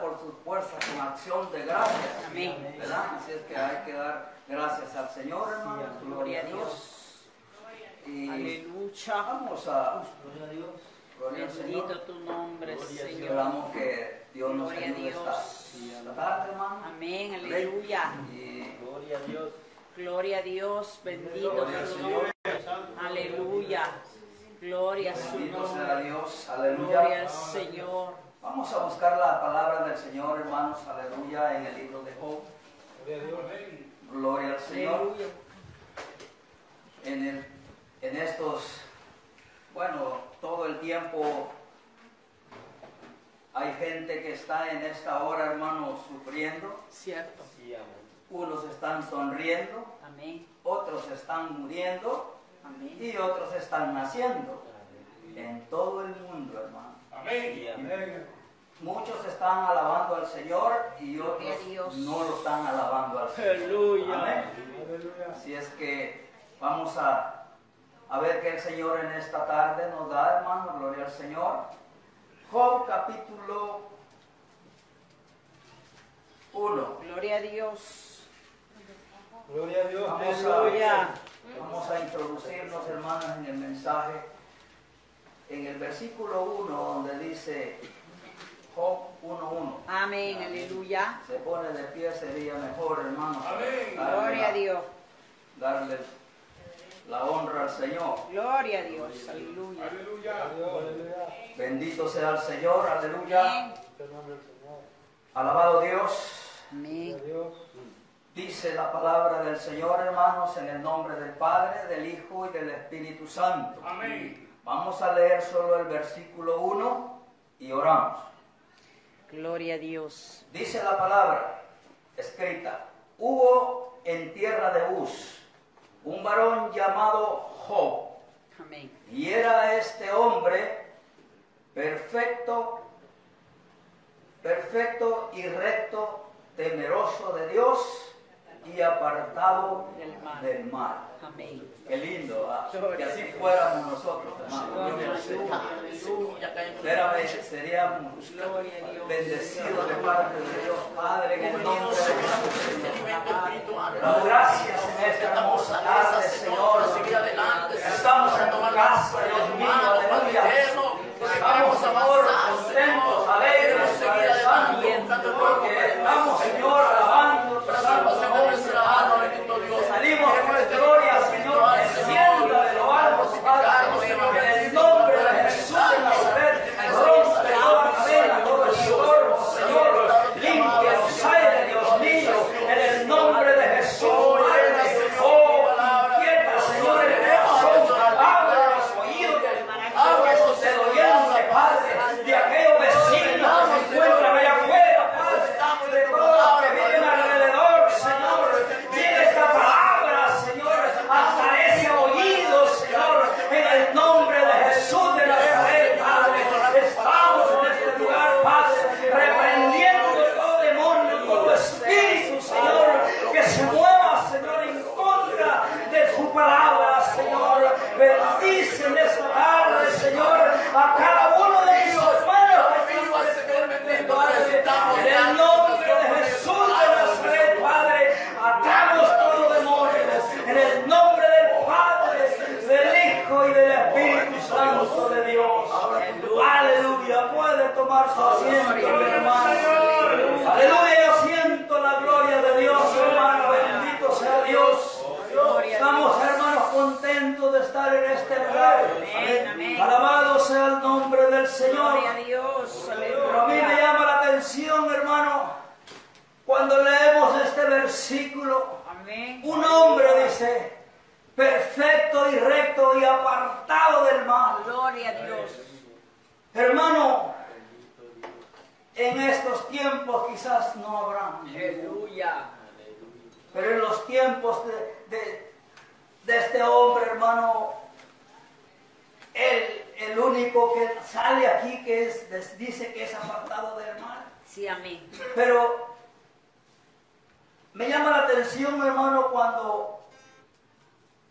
Por sus puertas con acción de gracias. Amén. ¿Verdad? Así es que hay que dar gracias al Señor, hermanos. Gloria a Dios. Y Aleluya. vamos a... Gloria al Bendito Señor. tu nombre, Señor. Esperamos que Dios nos Gloria a ayude Dios. esta, tarde, hermano. Amén. Aleluya. Y Gloria a Dios. Gloria a Dios. Bendito Gloria tu Señor. nombre. Aleluya. Gloria a su bendito sea nombre. Dios. Gloria Aleluya. al Señor. Vamos a buscar la palabra del Señor, hermanos. Aleluya. En el libro de Job. Gloria al Señor. Aleluya. En, el- en estos, bueno, todo el tiempo hay gente que está en esta hora, hermanos, sufriendo. Cierto. Unos están sonriendo, Amén. otros están muriendo Amén. y otros están naciendo. En todo el mundo, hermano. Amén. Muchos están alabando al Señor y otros Dios. no lo están alabando al Señor. Aleluya. Amén. Así es que vamos a, a ver qué el Señor en esta tarde nos da, hermano. Gloria al Señor. Job capítulo 1. Gloria a Dios. Gloria a Dios. Vamos Aleluya. a, vamos a introducirnos, hermanos, en el mensaje. En el versículo 1, donde dice Job 1.1. Amén. Aleluya. Se pone de pie, sería mejor, hermano. Amén. Darle Gloria la- a Dios. Darle la honra al Señor. Gloria a Dios. Aleluya. Aleluya. Aleluya. Bendito sea el Señor, aleluya. Amén. Alabado Dios. Amén. Dice la palabra del Señor, hermanos, en el nombre del Padre, del Hijo y del Espíritu Santo. Amén. Vamos a leer solo el versículo 1 y oramos. Gloria a Dios. Dice la palabra escrita, hubo en tierra de Uz un varón llamado Job, Amén. y era este hombre perfecto, perfecto y recto, temeroso de Dios y apartado Del mal. del mal. Amén. Qué lindo, ¿ah? Que así fuéramos nosotros. Verdaderamente seríamos bendecidos de parte de Dios Padre en el nombre de Jesús. Gracias en esta hermosa tarde, Señor. Estamos en tu casa, Dios mío, aleluya. Estamos, Señor, contentos, alegres, porque estamos, Señor, alabando tu santo nombre. Salimos con gloria, Señor, descienda de lo alto, Padre, en el nombre de Jesús de Nazaret, rompe toda cadena, todo estorbo, Señor, limpia los aires, Dios mío, en el nombre de Jesús, Padre, oh, inquieta, Señor, el corazón, abre los oídos del maravilloso del oyente, Padre, de aquellos vecinos que se encuentran allá afuera, Padre, de todos los que viven alrededor, Señor, tiene esta palabra, Señor, hasta ese oído, Señor, en el nombre de Jesús de Nazaret, Padre, estamos en este lugar, Padre, reprendiendo todo demonio, todo espíritu, Señor, que se mueva, Señor, en contra de tu palabra, Señor, bendice en esta tarde, Señor, a cada uno de mis hermanos, Padre, en el nombre de Jesús de Nazaret, Padre, atamos todo demonio, en el nombre del Padre, del Hijo y del Espíritu Santo de Dios. Aleluya, puede tomar su asiento, mi hermano. Aleluya, yo siento la gloria de Dios, hermano, bendito sea Dios. Estamos, hermanos, contentos de estar en este lugar. Amén, amén. Alabado sea el nombre del Señor. Gloria a Dios. Pero a mí me llama la atención, hermano, cuando leemos este versículo. Amén. Un hombre dice, perfecto y recto y apartado del mal. Gloria a Dios. Hermano, en estos tiempos quizás no habrá, Aleluya. pero en los tiempos de, de- de este hombre, hermano, él, el único que sale aquí que es, dice que es apartado del mal. Sí, amén. Pero me llama la atención, hermano, cuando,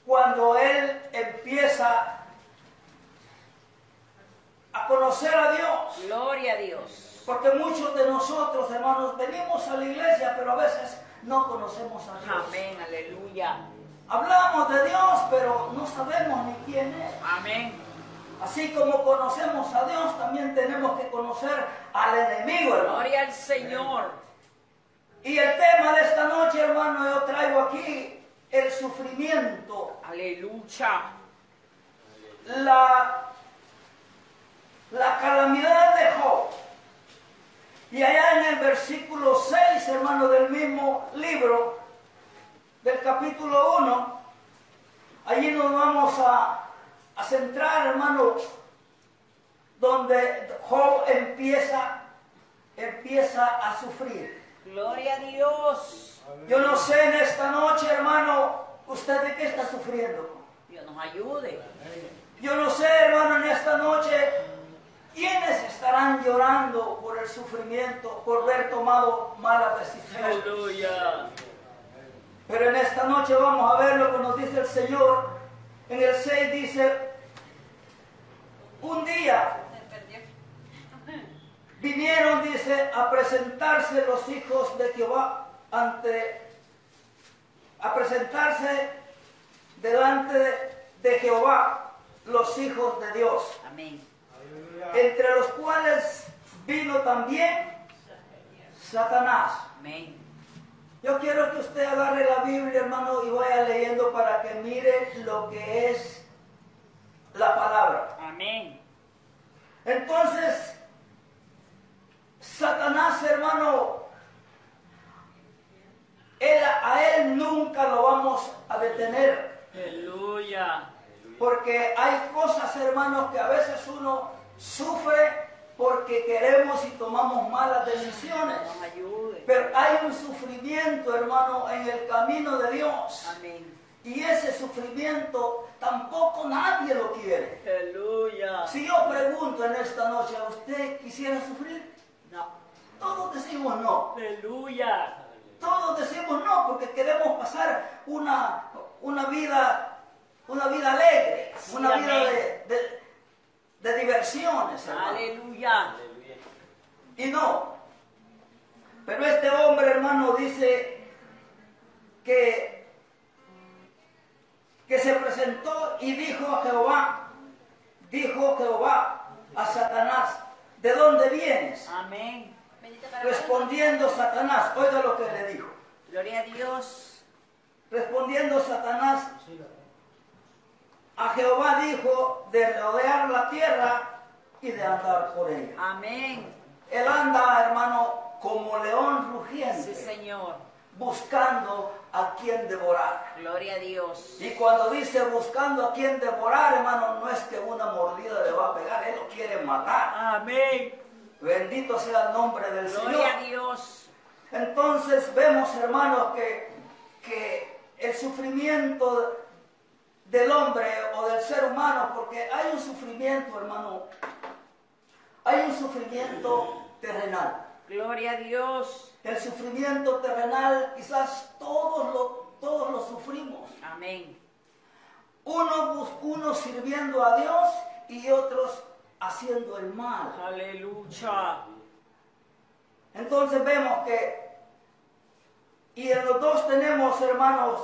cuando él empieza a conocer a Dios. Gloria a Dios. Porque muchos de nosotros, hermanos, venimos a la iglesia, pero a veces no conocemos a Dios. Amén, aleluya. Hablamos de Dios, pero no sabemos ni quién es. Amén. Así como conocemos a Dios, también tenemos que conocer al enemigo, hermano. Gloria al Señor. Y el tema de esta noche, hermano, yo traigo aquí el sufrimiento, Aleluya. la, la calamidad de Job. Y allá en el versículo 6, hermano, del mismo libro, del capítulo 1, allí nos vamos a, a centrar, hermano, donde Job empieza, empieza a sufrir. Gloria a Dios. Yo no sé en esta noche, hermano, usted de qué está sufriendo. Dios nos ayude. Yo no sé, hermano, en esta noche, quiénes estarán llorando por el sufrimiento, por haber tomado malas decisiones. Aleluya. Pero en esta noche vamos a ver lo que nos dice el Señor. En el 6 dice, un día vinieron, dice, a presentarse los hijos de Jehová ante, a presentarse delante de, de Jehová los hijos de Dios, Amén. entre los cuales vino también Satanás. Amén. Yo quiero que usted agarre la Biblia, hermano, y vaya leyendo para que mire lo que es la palabra. Amén. Entonces, Satanás, hermano, él- a él nunca lo vamos a detener. Aleluya. Porque hay cosas, hermanos, que a veces uno sufre porque queremos y tomamos malas decisiones. Pero hay un sufrimiento, hermano, en el camino de Dios. Amén. Y ese sufrimiento tampoco nadie lo quiere. Aleluya. Si yo pregunto en esta noche, ¿a usted quisiera sufrir? No. Todos decimos no. Aleluya. Todos decimos no porque queremos pasar una, una vida, una vida alegre, Sí, una vida amén. de, de- de hermano. Aleluya. Y no. Pero este hombre, hermano, dice que, que se presentó y dijo a Jehová, dijo Jehová a Satanás, ¿de dónde vienes? Amén. Respondiendo Satanás, oiga lo que le dijo. Gloria a Dios. Respondiendo Satanás, a Jehová dijo de rodear la tierra y de andar por ella. Amén. Él anda, hermano, como león Sí, rugiente, Señor. buscando a quien devorar. Gloria a Dios. Y cuando dice buscando a quien devorar, hermano, no es que una mordida le va a pegar, él lo quiere matar. Amén. Bendito sea el nombre del Señor. Gloria a Dios. Entonces vemos, hermanos, que, que el sufrimiento del hombre o del ser humano, porque hay un sufrimiento, hermano, hay un sufrimiento terrenal. Gloria a Dios. El sufrimiento terrenal quizás todos lo, todos lo sufrimos. Amén. Uno, bus- uno sirviendo a Dios y otros haciendo el mal. Aleluya. Entonces vemos que, y en los dos tenemos, hermanos,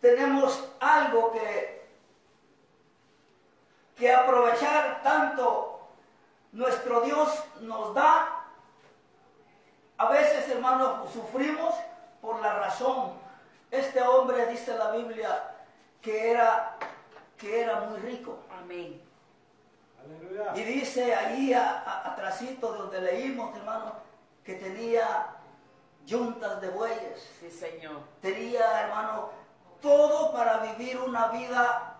tenemos algo que, que aprovechar tanto nuestro Dios nos da. A veces, hermanos, sufrimos por la razón. Este hombre dice la Biblia que era, que era muy rico. Amén. Aleluya. Y dice allí a- a- atrasito de donde leímos, hermano, que tenía yuntas de bueyes, Sí, Señor. tenía, hermano, todo para vivir una vida,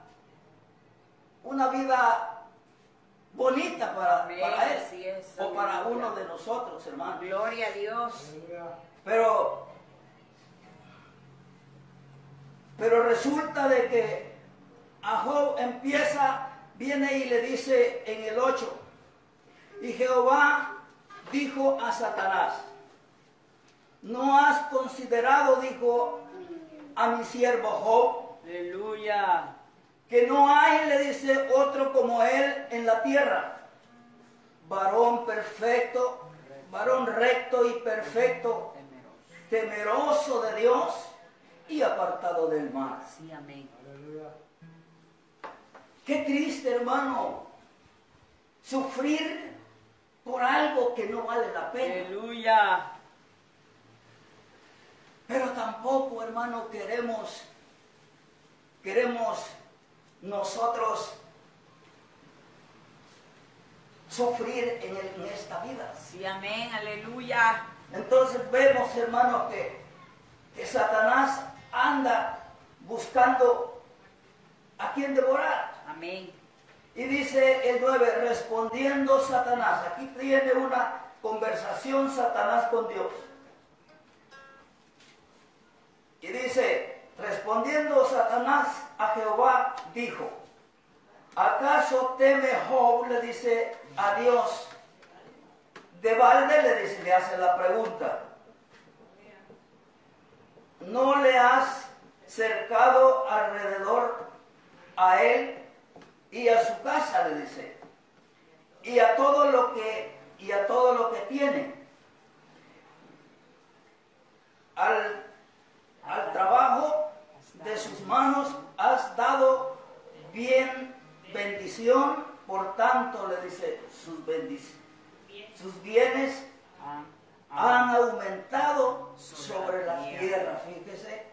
una vida bonita para, Amén, para él así es, o para uno de nosotros, hermano. Gloria a Dios. Pero, pero resulta de que a Job empieza, viene y le dice en el 8, y Jehová dijo a Satanás, ¿no has considerado, dijo, a mi siervo Job, Aleluya. Que no hay, le dice, otro como él en la tierra. Varón perfecto, varón recto y perfecto, temeroso de Dios y apartado del mal. Sí, amén. Aleluya. Qué triste, hermano, sufrir por algo que no vale la pena. Aleluya. Pero tampoco, hermano, queremos, queremos nosotros sufrir en, el- en esta vida. Sí, amén. Aleluya. Entonces vemos, hermano, que, que Satanás anda buscando a quien devorar. Amén. Y dice el 9, respondiendo Satanás, aquí tiene una conversación Satanás con Dios. Y dice, respondiendo Satanás a Jehová, dijo, ¿acaso teme Job? Le dice a Dios. De balde le, dice, le hace la pregunta. ¿No le has cercado alrededor a él y a su casa? Le dice. Y a todo lo que y a todo lo que tiene. Al, al trabajo de sus manos bien bendición, por tanto le dice sus bendiciones sus bienes han aumentado Sobre la tierra. fíjese.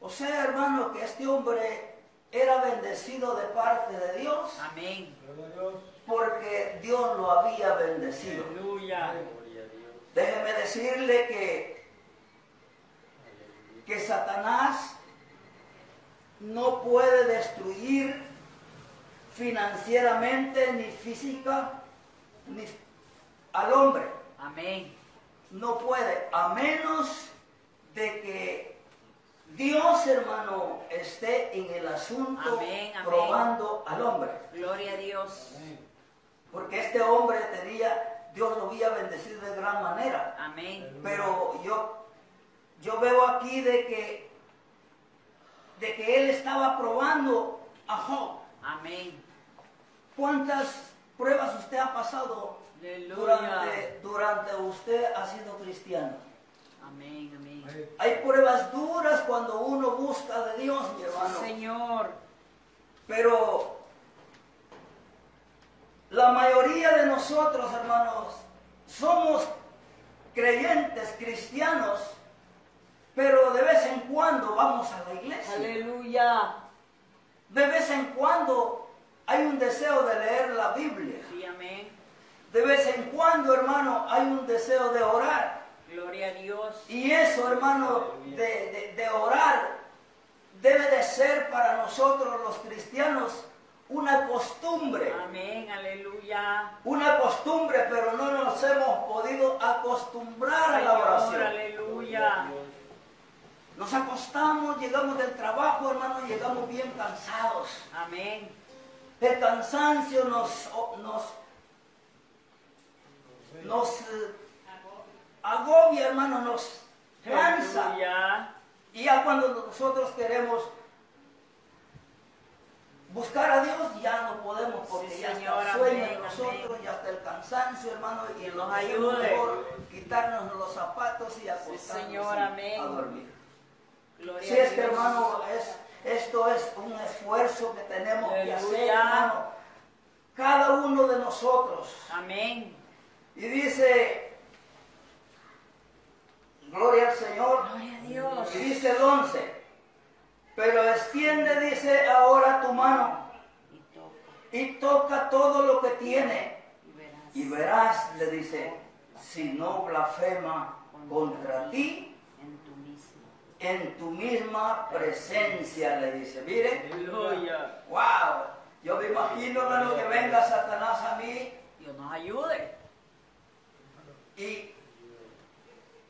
O sea, hermano, que este hombre era bendecido de parte de Dios Amén. Porque Dios lo había bendecido. Aleluya. Déjeme decirle que, que Satanás no puede destruir financieramente ni física ni al hombre. Amén. no puede, a menos de que Dios, hermano, esté en el asunto Amén, amén. probando al hombre. Gloria a Dios. Amén. Porque este hombre tenía, Dios lo había bendecido de gran manera. Amén. Pero yo, yo veo aquí de que, de que él estaba probando a Job. Amén. ¿Cuántas pruebas usted ha pasado Aleluya. durante, durante usted ha sido cristiano? Amén. Amén. Amén. Hay pruebas duras cuando uno busca de Dios, mi hermano. Señor. Pero la mayoría de nosotros, hermanos, somos creyentes cristianos, pero de vez en cuando vamos a la iglesia. Aleluya. De vez en cuando hay un deseo de leer la Biblia. Sí, amén. De vez en cuando, hermano, hay un deseo de orar. Gloria a Dios. Y eso, hermano, de, de- de orar debe de ser para nosotros los cristianos una costumbre. Amén. Aleluya. Una costumbre, pero no nos hemos podido acostumbrar a la oración. aleluya. Nos acostamos, llegamos del trabajo, hermano, llegamos bien cansados. Amén. El cansancio nos, nos, nos eh, agobia, hermano, nos cansa. Y ya cuando nosotros queremos buscar a Dios, ya no podemos porque Sí, ya está el sueño amén, en nosotros, amén. ya está el cansancio, hermano, y Que nos ayude mejor quitarnos los zapatos y acostarnos amén. a dormir. Gloria Si es que, hermano, es, esto es un esfuerzo que tenemos que hacer, Aleluya. hermano, cada uno de nosotros. Amén. Y dice, gloria al Señor, Gloria a Dios. y dice el 11, pero extiende, dice, ahora tu mano Y toca y toca todo lo que tiene y verás. y verás, le dice, si no blasfema contra ti En tu. En tu misma presencia, le dice. Mire, Aleluya. wow, yo me imagino, hermano, que venga Satanás a mí Dios nos ayude. y,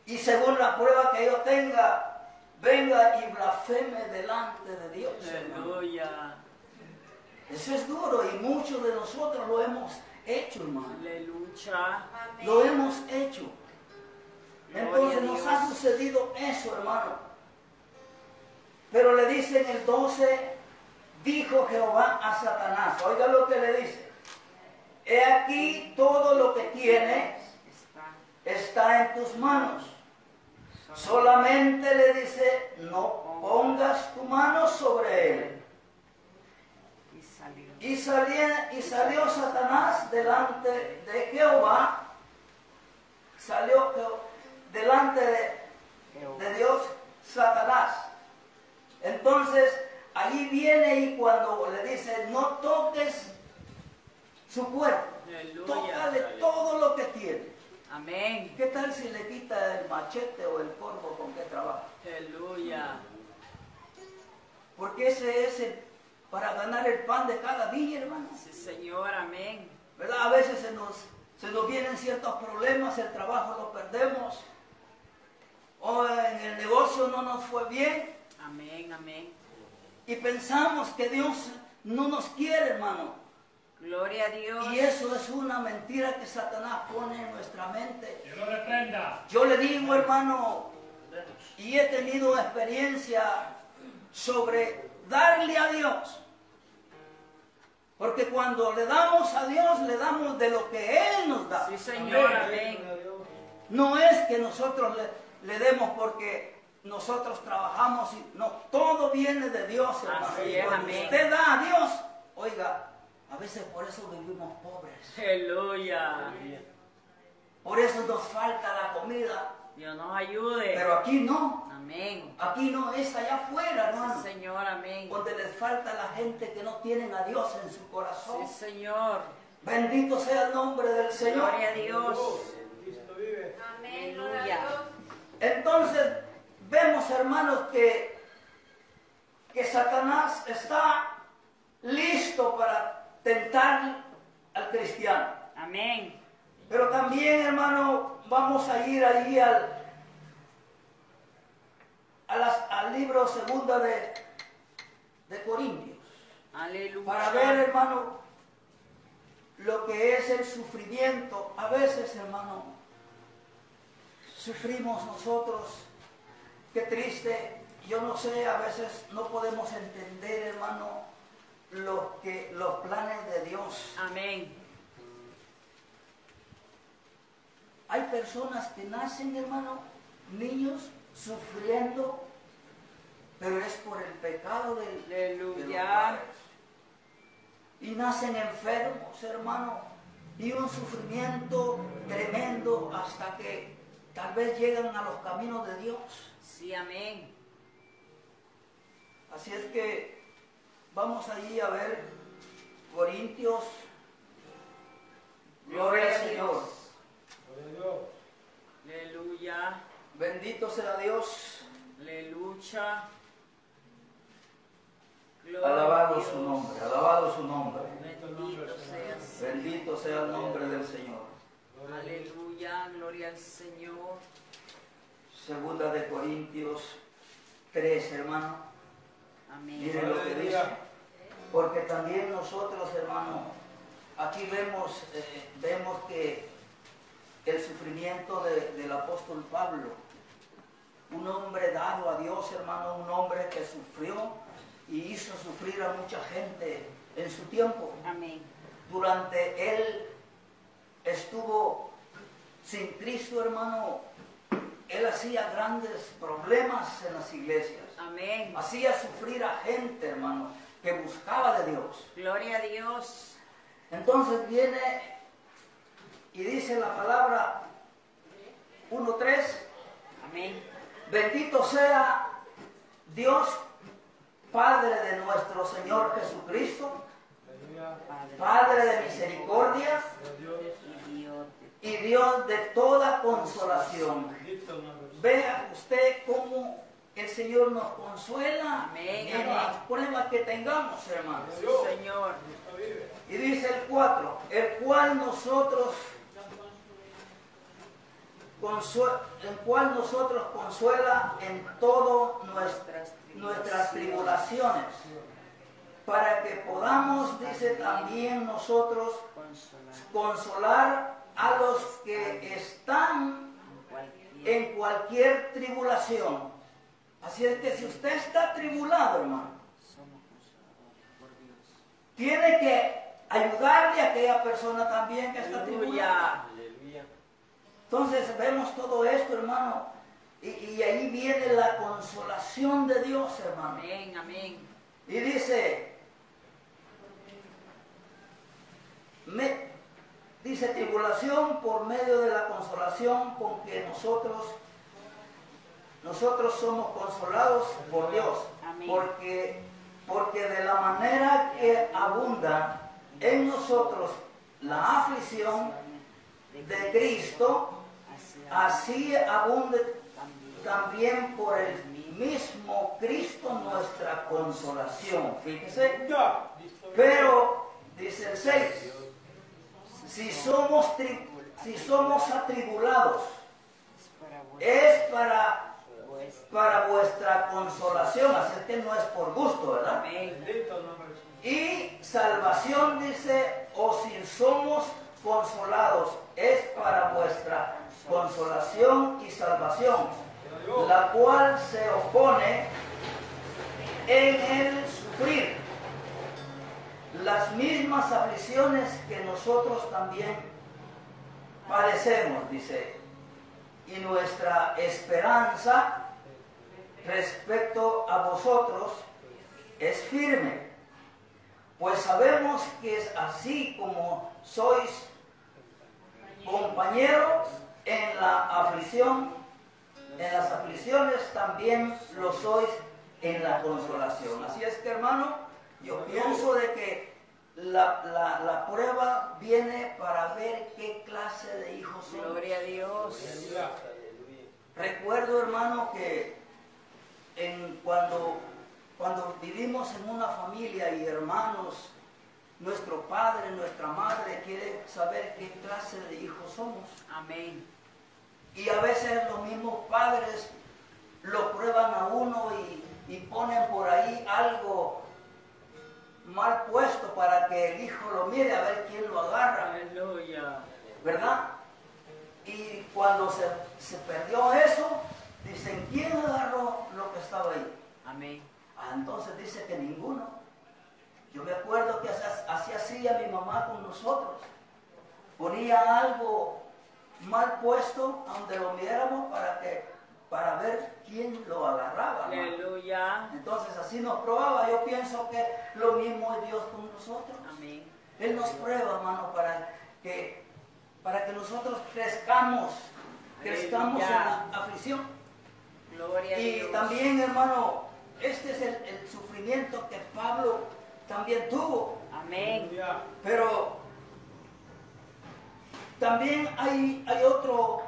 y según la prueba que yo tenga, venga y blasfeme delante de Dios. hermano. Aleluya. Eso es duro y muchos de nosotros lo hemos hecho, hermano. Aleluya. Lo hemos hecho. Entonces nos ha sucedido eso, hermano. Pero le dice en el 12, dijo Jehová a Satanás, oiga lo que le dice, he aquí todo lo que tienes Está. en tus manos. Solamente le dice, no pongas tu mano sobre él. Y salió. Y, salía- y salió Satanás delante de Jehová, salió delante de, de Dios Satanás. Entonces, allí viene y cuando le dice, no toques su cuerpo, Aleluya. tócale todo lo que tiene. Amén. ¿Qué tal si le quita el machete o el corvo con que trabaja? Aleluya. Porque ese es el, para ganar el pan de cada día, hermano. Sí, Señor. Amén. ¿Verdad? A veces se nos, se nos vienen ciertos problemas, el trabajo lo perdemos, o en el negocio no nos fue bien, Amén. Amén. y pensamos que Dios no nos quiere, hermano. Gloria a Dios. Y eso es una mentira que Satanás pone en nuestra mente. Que lo reprenda. Yo le digo, hermano, y he tenido experiencia sobre darle a Dios. Porque cuando le damos a Dios, le damos de lo que Él nos da. Sí, Señor. Amén. No es que nosotros le, le demos porque nosotros trabajamos, y, no, todo viene de Dios, hermano. Así Y es, cuando amén. usted da a Dios, oiga, a veces por eso vivimos pobres. Aleluya. Por eso nos falta la comida. Dios nos ayude. Pero aquí no. Amén. Aquí no es allá afuera, hermano. Sí, Señor. Amén. Donde les falta a la gente que no tienen a Dios en su corazón. Sí, Señor. Bendito sea el nombre del Señor. Gloria a Dios. Cristo vive. Aleluya. Entonces, vemos, hermanos, que, que Satanás está listo para tentar al cristiano. Amén. Pero también, hermano, vamos a ir allí al, a las- al libro segunda de, de Corintios. Aleluya. Para ver, hermano, lo que es el sufrimiento. A veces, hermano, sufrimos nosotros. Qué triste. Yo no sé, a veces no podemos entender, hermano, lo que, los planes de Dios. Amén. Hay personas que nacen, hermano, niños sufriendo, pero es por el pecado del, de los Aleluya. padres. Y nacen enfermos, hermano, y un sufrimiento tremendo hasta que tal vez llegan a los caminos de Dios. Sí, amén. Así es que vamos allí a ver Corintios. Gloria al Señor. Gloria a Dios. Aleluya. Bendito sea Dios. Aleluya. Alabado su nombre, alabado su nombre. Bendito sea el nombre del Señor. Aleluya. Gloria al Señor. Segunda de Corintios 3, hermano. Amén. Miren lo que dice. Porque también nosotros, hermano, aquí vemos, eh, vemos que el sufrimiento de- del apóstol Pablo, un hombre dado a Dios, hermano, un hombre que sufrió y hizo sufrir a mucha gente en su tiempo. Amén. Durante él estuvo sin Cristo, hermano, él hacía grandes problemas en las iglesias. Amén. Hacía sufrir a gente, hermano, que buscaba de Dios. Gloria a Dios. Entonces viene y dice la palabra 1.3, Amén. bendito sea Dios, Padre de nuestro Señor Jesucristo. Padre de misericordia Gloria a Dios. Y Dios. de toda consolación. Vea usted cómo el Señor nos consuela Amén, en amén. las pruebas que tengamos, hermanos. Señor. Y dice el 4, el cual nosotros consue- el cual nosotros consuela en todo nuestras, nuestras tribulaciones, para que podamos, dice también nosotros, consolar a los que están en cualquier tribulación. Así es que si usted está tribulado, hermano, Somos consolados por Dios. tiene que ayudarle a aquella persona también que está tribulada. Entonces vemos todo esto, hermano, y, y ahí viene la consolación de Dios, hermano. Amén, amén. Y dice, me- dice tribulación por medio de la consolación con que nosotros, nosotros somos consolados por Dios. Amén. Porque, porque de la manera que abunda en nosotros la aflicción de Cristo, así abunde también por el mismo Cristo nuestra consolación. Fíjese. Pero, dice el 6, si somos, si somos atribulados, es para, para vuestra consolación, así que no es por gusto, ¿verdad? Y salvación dice, o si somos consolados, es para vuestra consolación y salvación, la cual se opone en el sufrir las mismas aflicciones que nosotros también padecemos, dice. Y nuestra esperanza respecto a vosotros es firme, pues sabemos que es así como sois compañeros en la aflicción, en las aflicciones también lo sois en la consolación. Así es que hermano, yo pienso de que la, la- la prueba viene para ver qué clase de hijos somos. Gloria a Dios. Recuerdo, hermano, que en cuando, cuando vivimos en una familia y hermanos, nuestro padre, nuestra madre quiere saber qué clase de hijos somos. Amén. Y a veces los mismos padres lo prueban a uno y, y ponen por ahí algo mal puesto para que el hijo lo mire a ver quién lo agarra. Aleluya. ¿verdad? Y cuando se, se perdió eso, dicen, ¿quién agarró lo que estaba ahí? Amén. Ah, entonces dice que ninguno. Yo me acuerdo que así, así hacía mi mamá con nosotros. Ponía algo mal puesto donde lo miráramos para, que, para ver quién lo agarraba. Aleluya. Entonces así nos probaba. Yo pienso que lo mismo es Dios con nosotros. Amén. Él nos prueba, hermano, para que, para que nosotros crezcamos, crezcamos en Aleluya. la aflicción. Gloria a Y Dios. también, hermano, este es el, el sufrimiento que Pablo también tuvo. Amén. Aleluya. Pero también hay, hay otro,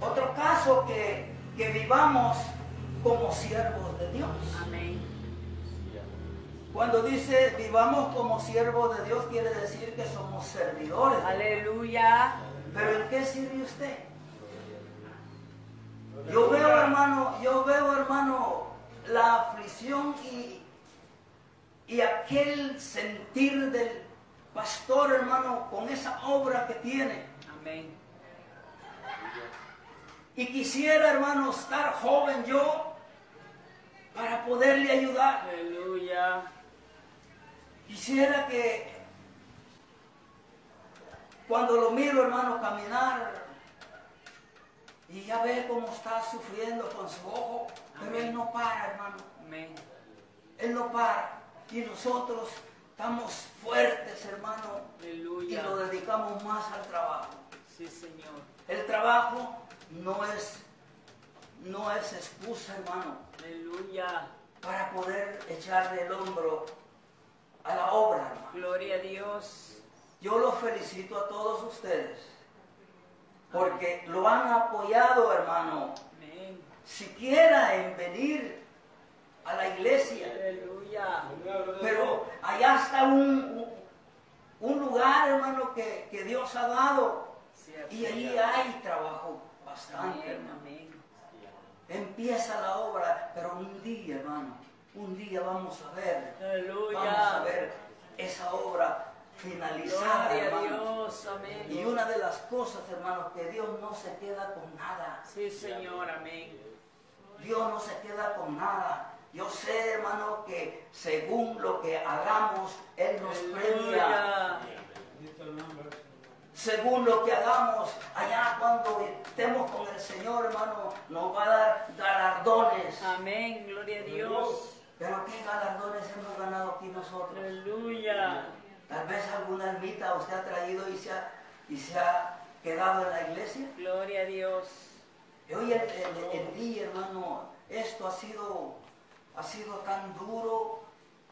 otro caso que, que vivamos como siervos de Dios. Amén. Cuando dice vivamos como siervos de Dios, quiere decir que somos servidores. Aleluya. Pero ¿en qué sirve usted? Yo veo, hermano, yo veo, hermano, la aflicción y, y aquel sentir del pastor, hermano, con esa obra que tiene. Amén. Y quisiera, hermano, estar joven yo para poderle ayudar. Aleluya. Quisiera que cuando lo miro, hermano, caminar y ya ve cómo está sufriendo con su ojo, pero él no para, hermano. Amén. Él no para. Y nosotros estamos fuertes, hermano, y lo dedicamos más al trabajo. Sí, Señor. El trabajo no es, no es excusa, hermano, Aleluya. para poder echarle el hombro a la obra, hermano. Gloria a Dios. Yo los felicito a todos ustedes porque lo han apoyado, hermano, Amén. siquiera en venir a la iglesia. Aleluya. Pero allá está un, un lugar, hermano, que, que Dios ha dado Cierto. y allí hay Amén. Empieza la obra, pero un día, hermano, un día vamos a ver, vamos a ver esa obra finalizada, Gloria a hermano. Dios. Amén. Y una de las cosas, hermanos, que Dios no se queda con nada. Sí, Señor. Amén. Dios no se queda con nada. Yo sé, hermano, que según lo que hagamos, Él nos premia. Aleluya. Bendito el nombre del Señor. Según lo que hagamos, allá cuando estemos con el Señor, hermano, nos va a dar galardones. Amén. Gloria a Dios. Pero ¿qué galardones hemos ganado aquí nosotros? Aleluya. Tal vez alguna ermita usted ha traído y se ha, y se ha quedado en la iglesia. Gloria a Dios. Y hoy el, el- el día, hermano, esto ha sido, ha sido tan duro.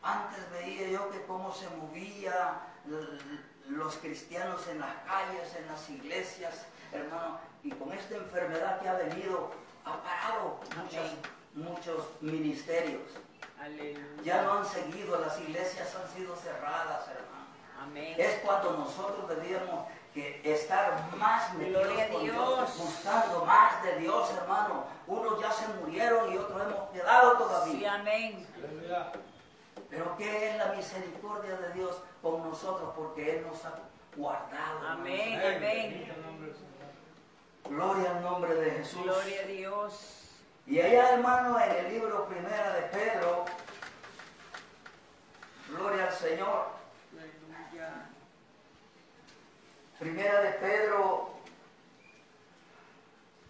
Antes veía yo que cómo se movía los cristianos en las calles, en las iglesias, hermano. Y con esta enfermedad que ha venido, ha parado muchos, muchos ministerios. Aleluya. Ya no han seguido, las iglesias han sido cerradas, hermano. Amén. Es cuando nosotros debíamos que estar más metidos Gloria a con Dios, Dios. buscando más de Dios, hermano. Unos ya se murieron y otros hemos quedado Sí, todavía. amén. Aleluya. Pero ¿qué es la misericordia de Dios con nosotros? Porque Él nos ha guardado. Amén. Amén. Gloria al nombre de Jesús. Gloria a Dios. Y allá, hermano, en el libro primera de Pedro, gloria al Señor. Aleluya. Primera de Pedro,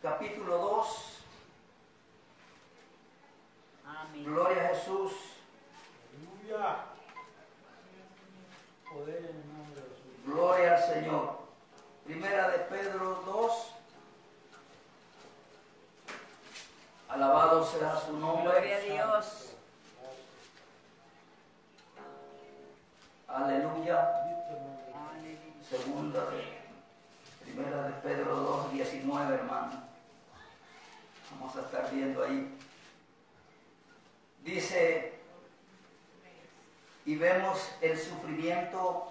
capítulo 2. Amén. Gloria a Jesús. Aleluya. Poder en el nombre de Jesús. Gloria al Señor. Primera de Pedro 2. Alabado sea su nombre. Gloria a Dios. Aleluya. Segunda de Primera de Pedro 2, 19, hermano. Vamos a estar viendo ahí. Dice, y vemos el sufrimiento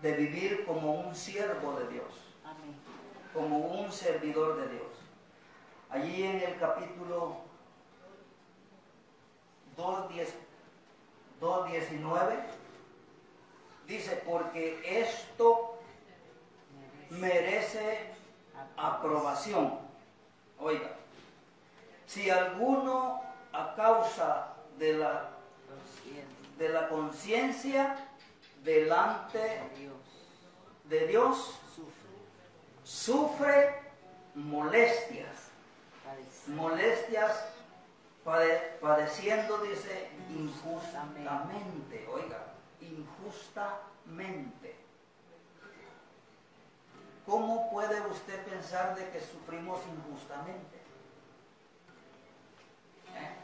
de vivir como un siervo de Dios, Amén. como un servidor de Dios. Allí en el capítulo 2, 10 2.19 dice, porque esto merece aprobación. Oiga, si alguno a causa de la, de la conciencia delante de Dios sufre molestias, molestias pade- padeciendo, dice, injustamente, oiga, injustamente. ¿Cómo puede usted pensar de que sufrimos injustamente? ¿Eh?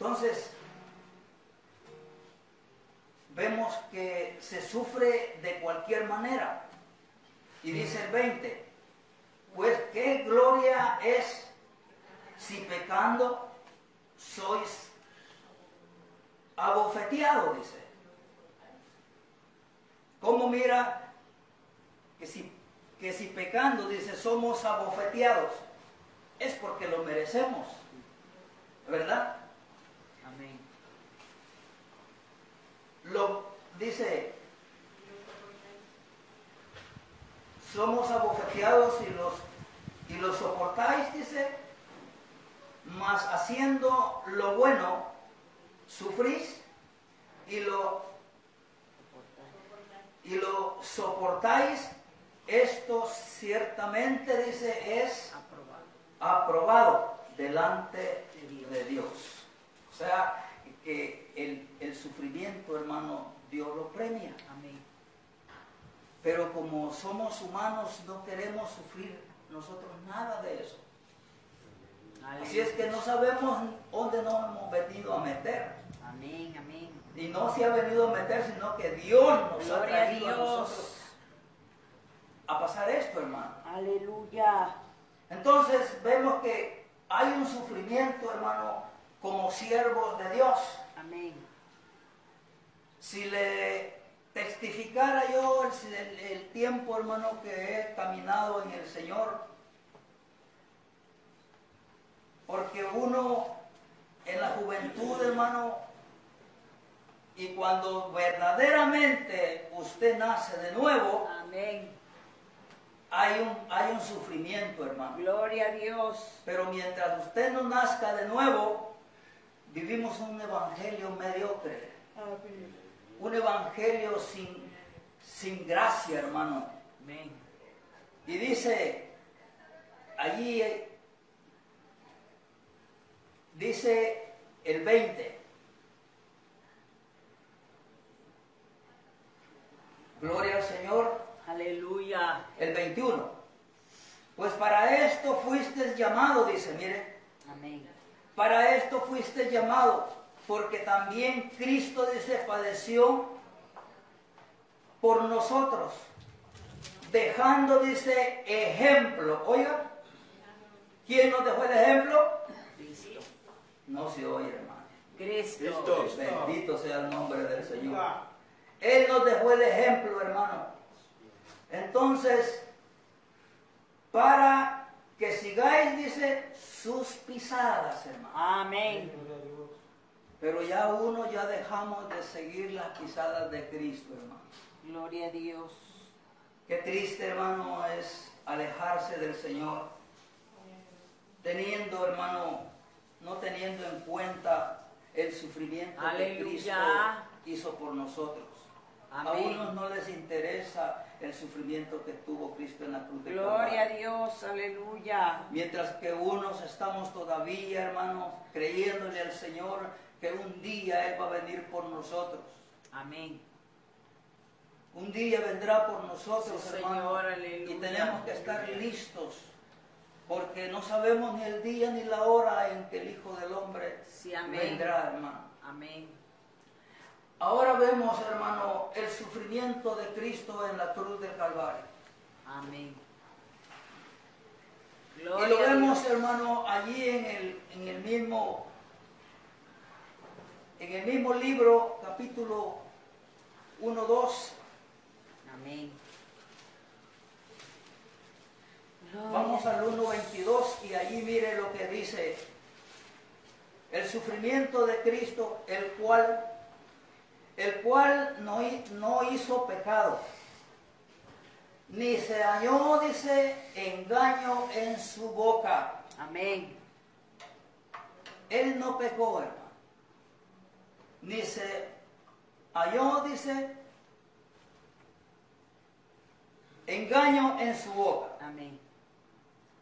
Entonces, vemos que se sufre de cualquier manera. Y dice el 20, pues qué gloria es si pecando sois abofeteados, dice. ¿Cómo mira que si, que si pecando, dice, somos abofeteados? Es porque lo merecemos, ¿verdad? Amén. Lo dice, somos abofeteados y los, y los soportáis, dice, mas haciendo lo bueno, sufrís y lo, y lo soportáis. Esto ciertamente, dice, es Aprobado. aprobado delante de Dios. O sea, que el, el sufrimiento, hermano, Dios lo premia. Amén. Pero como somos humanos, no queremos sufrir nosotros nada de eso. Así es que no sabemos dónde nos hemos venido a meter. Amén, amén. Y no se ha venido a meter, sino que Dios nos ha Gloria a traído a nosotros a pasar esto, hermano. Aleluya. Entonces vemos que hay un sufrimiento, hermano, como siervos de Dios. Amén. Si le testificara yo el, tiempo, hermano, que he caminado en el Señor, porque uno en la juventud, hermano, Y cuando verdaderamente usted nace de nuevo, Amén. hay un, hay un sufrimiento, hermano. Gloria a Dios. Pero mientras usted no nazca de nuevo, vivimos un evangelio mediocre. Un evangelio sin, sin gracia, hermano. Amén. Y dice, allí, dice el 20. Gloria al Señor. Aleluya. El 21. Pues para esto fuiste llamado, dice, mire, Amén. Para esto fuiste llamado, porque también Cristo, dice, padeció por nosotros, dejando, dice, ejemplo. Oiga, ¿quién nos dejó el ejemplo? Cristo. No se oye, hermano. Cristo. Bendito sea el nombre del Señor. Él nos dejó el ejemplo, hermano. Entonces, para que sigáis, dice, sus pisadas, hermano. Amén. Pero ya uno ya dejamos de seguir las pisadas de Cristo, hermano. Gloria a Dios. Qué triste, hermano, es alejarse del Señor, teniendo, hermano, no teniendo en cuenta el sufrimiento que Cristo hizo por nosotros. A unos no les interesa el sufrimiento que tuvo Cristo en la cruz de Gloria a. Dios. Aleluya. Mientras que unos estamos todavía, hermanos, creyéndole al Señor que un día Él va a venir por nosotros. Amén. Un día vendrá por nosotros, Sí, hermano, Señor, aleluya. y tenemos que estar listos, porque no sabemos ni el día ni la hora en que el Hijo del Hombre Sí, amén. vendrá, hermano. Amén. Ahora vemos, hermano, el sufrimiento de Cristo en la cruz del Calvario. Amén. Y lo vemos, hermano, allí en el, en el mismo en el mismo libro, capítulo 1, 2. Amén. Gloria. Vamos al 1.22 y allí mire lo que dice el sufrimiento de Cristo, el cual, el cual no, hi- no hizo pecado, ni se halló, dice, engaño en su boca. Amén. Él no pecó, hermano. Ni se halló, dice, engaño en su boca. Amén.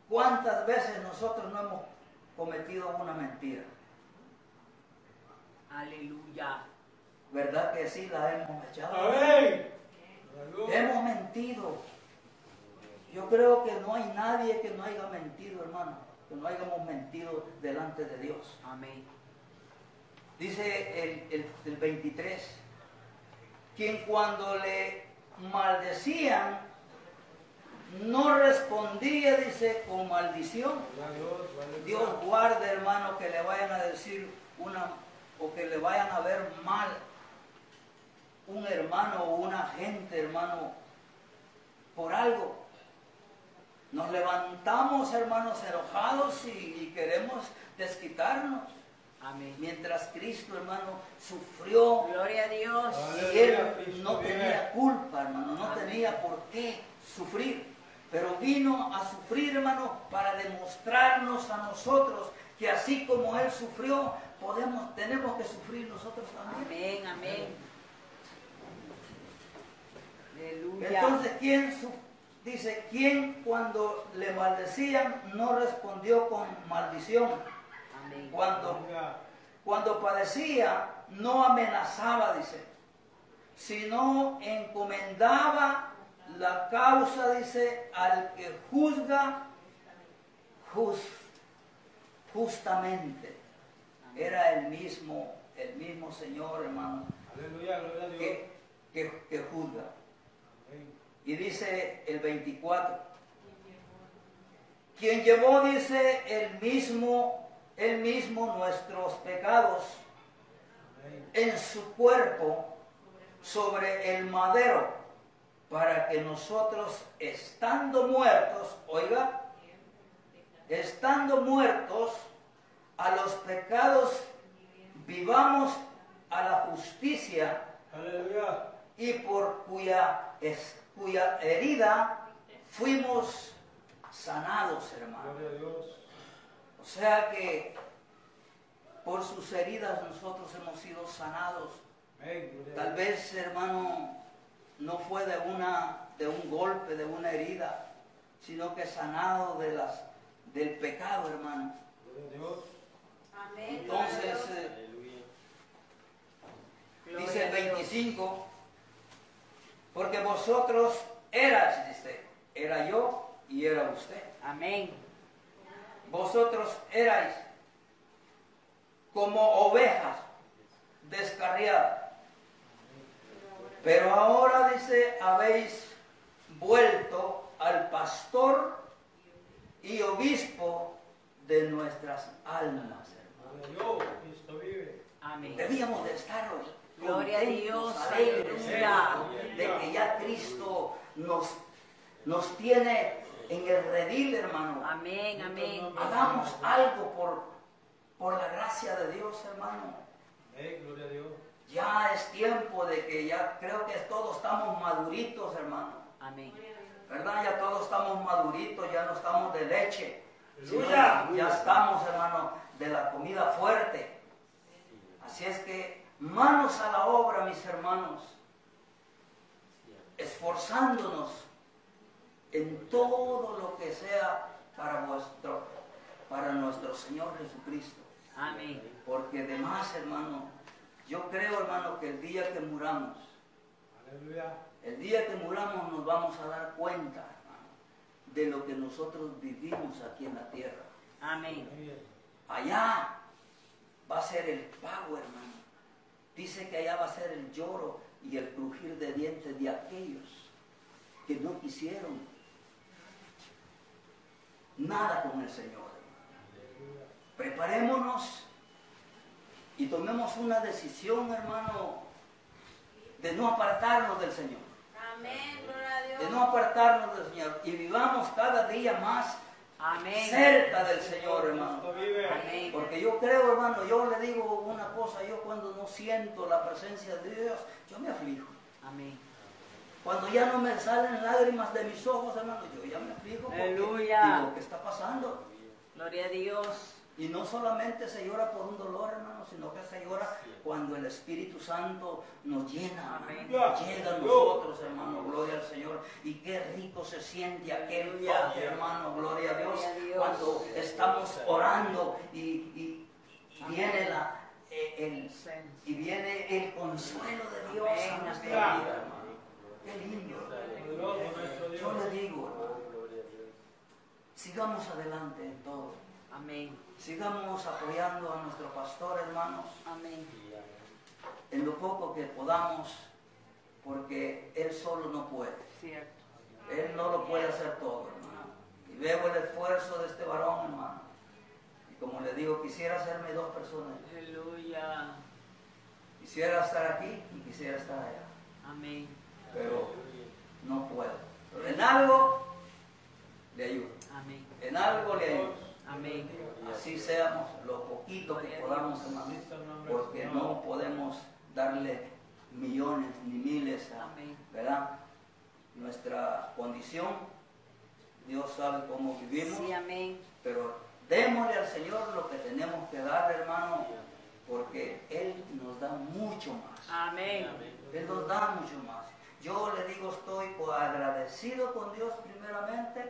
¿Cuántas veces nosotros no hemos cometido una mentira? Aleluya. ¿Verdad que sí la hemos echado? Amén. Hemos mentido. Yo creo que no hay nadie que no haya mentido, hermano. Que no hayamos mentido delante de Dios. Amén. Dice el, el- el 23, quien cuando le maldecían no respondía, dice, con maldición. Dios guarde, hermano, que le vayan a decir una o que le vayan a ver mal un hermano o una gente, hermano, por algo. Nos levantamos, hermanos, enojados y, y queremos desquitarnos. Amén. Mientras Cristo, hermano, sufrió Gloria a Dios. y él no tenía culpa, hermano, no Amén. tenía por qué sufrir. Pero vino a sufrir, hermano, para demostrarnos a nosotros que así como él sufrió, podemos, tenemos que sufrir nosotros también. Amén. Amén. Aleluya. Entonces, ¿quién su- dice, quién cuando le maldecían no respondió con maldición? Amén. Cuando. Cuando padecía, no amenazaba, dice, sino encomendaba la causa, dice, al que juzga jus- justamente. Era el mismo, el mismo Señor, hermano, Aleluya. Gloria a Dios. que, que- que juzga. Y dice el 24, quien llevó, dice, el mismo, el mismo nuestros pecados en su cuerpo sobre el madero, para que nosotros, estando muertos, oiga, estando muertos a los pecados, vivamos a la justicia Aleluya. y por cuya, es- cuya herida fuimos sanados, hermano. Gloria a Dios. O sea que por sus heridas nosotros hemos sido sanados. Amén. Gloria a Tal vez, hermano, no fue de una de un golpe, de una herida, sino que sanado de las del pecado, hermano. Gloria a Dios. Amén. Entonces, eh, dice el 25, porque vosotros eras, dice, era yo y era usted. Amén. Vosotros erais como ovejas descarriadas. Pero ahora dice, habéis vuelto al pastor y obispo de nuestras almas, hermano. Gloria a Dios. Cristo vive. Amén. Debíamos de estar Gloria a Dios, aleluya. de que ya Cristo nos, nos tiene en el redil, hermano. Amén, amén. Hagamos algo por, por la gracia de Dios, hermano. Amén. Gloria a Dios. Ya es tiempo de que ya creo que todos estamos maduritos, hermano. Amén. ¿Verdad? Ya todos estamos maduritos, ya no estamos de leche. Aleluya. ya estamos, hermano, de la comida fuerte. Así es que manos a la obra, mis hermanos. Esforzándonos en todo lo que sea para vuestro, para nuestro Señor Jesucristo. Amén. Porque además, hermano, yo creo, hermano, que el día que muramos, Aleluya. el día que muramos nos vamos a dar cuenta, hermano, de lo que nosotros vivimos aquí en la tierra. Amén. Amén. Allá va a ser el pago, hermano. Dice que allá va a ser el lloro y el crujir de dientes de aquellos que no quisieron nada con el Señor. Preparémonos y tomemos una decisión, hermano, de no apartarnos del Señor. Amén. Gloria a De no apartarnos del Señor. Y vivamos cada día más Amén. cerca del Señor, hermano. Amén. Porque yo creo, hermano, yo le digo una cosa, yo cuando no siento la presencia de Dios, yo me aflijo. Amén. Cuando ya no me salen lágrimas de mis ojos, hermano, yo ya me aflijo Aleluya. digo, ¿qué está pasando? Gloria a Dios. Y no solamente se llora por un dolor, hermano, sino que se llora cuando el Espíritu Santo nos llena, Amén. llega a nosotros, hermano, gloria al Señor. Y qué rico se siente aquel toque, hermano, gloria a Dios, cuando estamos orando y, y- y viene la, eh, el, y viene el consuelo de Dios a nuestra vida, hermano. Qué lindo. Yo le digo, hermano, sigamos adelante en todo. Amén. Sigamos apoyando a nuestro pastor, hermanos, Amén. en lo poco que podamos, porque él solo no puede. Cierto. Él no lo puede hacer todo, hermano. Y veo el esfuerzo de este varón, hermano. Y como le digo, quisiera hacerme dos personas. Aleluya. Quisiera estar aquí y quisiera estar allá, Amén. pero no puedo. Pero en algo le ayudo. Amén. En algo le ayudo. Amén. Así seamos lo poquito que podamos, hermano, porque no podemos darle millones ni miles. ¿verdad? Nuestra condición, Dios sabe cómo vivimos, Sí, amén. pero démosle al Señor lo que tenemos que dar, hermano, porque Él nos da mucho más. Amén. Él nos da mucho más. Yo le digo, estoy agradecido con Dios primeramente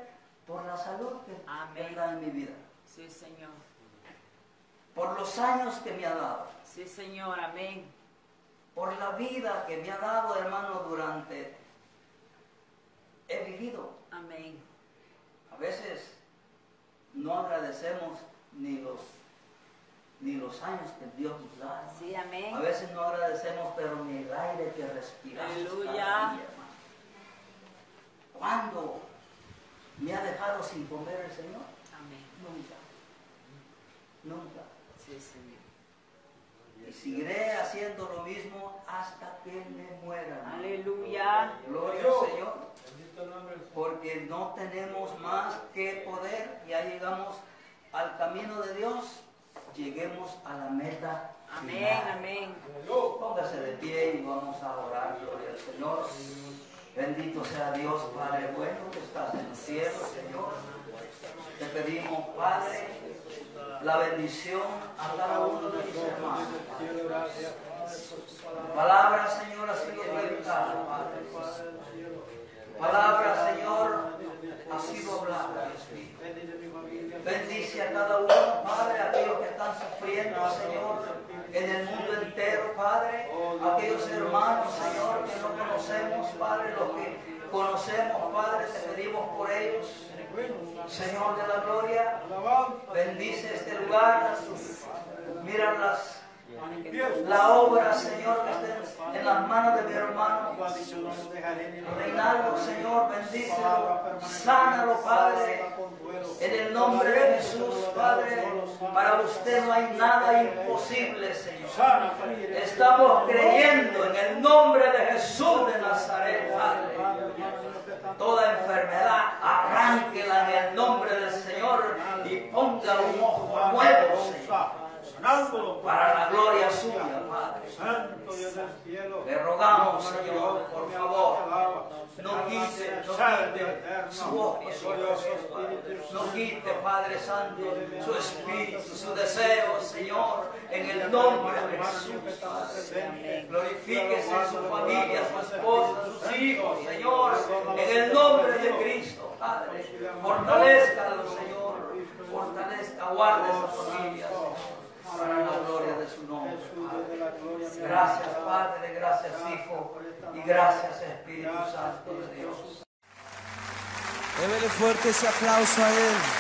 por la salud que Amén. Él da en mi vida, Sí, Señor. por los años que me ha dado. Sí, Señor. Amén. por la vida que me ha dado, hermano, durante... He vivido. Amén. A veces no agradecemos ni los, ni los años que Dios nos da. Sí, amén. A veces no agradecemos, pero ni el aire que respiramos. Aleluya. cada día, hermano. ¿Cuándo me ha dejado sin comer el Señor? Amén. Nunca. Nunca. Sí, Señor. Y seguiré haciendo lo mismo hasta que me muera. Aleluya. Gloria al Señor. Porque no tenemos más que poder, ya llegamos al camino de Dios, lleguemos a la meta. Amén, final. amén. Póngase de pie y vamos a orar, gloria al Señor. Bendito sea Dios, Padre bueno, que estás en el cielo, Señor. Te pedimos, Padre, la bendición a cada uno de mis hermanos. Palabra, Señor, ha sido predicada, Padre. Palabra, Señor, ha sido hablada. Bendice a cada uno, Padre, aquellos que están sufriendo, Señor, en el mundo entero, Padre. Aquellos hermanos, Señor, que no conocemos, Padre, los que conocemos, Padre, te pedimos por ellos. Señor de la gloria, bendice este lugar. Mira la obra, Señor, que esté en las manos de mi hermano. Reinaldo, Señor, bendícelo, sánalo, Padre. En el nombre de Jesús, Padre, para usted no hay nada imposible, Señor. Estamos creyendo en el nombre de Jesús de Nazaret, Padre. Toda enfermedad, arránquela en el nombre del Señor y ponga un ojo nuevo, Señor para la gloria suya, Padre. Santo Dios del cielo. Le rogamos, Señor, por favor, no quite, no quite su Padre. No quite, Padre Santo, su espíritu, su deseo, Señor, en el nombre de Jesús, Padre. Glorifíquese en su familia, su esposa, sus hijos, Señor, en el nombre de Cristo, Padre. Fortalezcalo, Señor. Fortalezca, guarde esa familia, Señor para la gloria de su nombre. Padre. Gracias Padre, gracias Hijo y gracias Espíritu Santo de Dios. Débele fuerte ese aplauso a Él.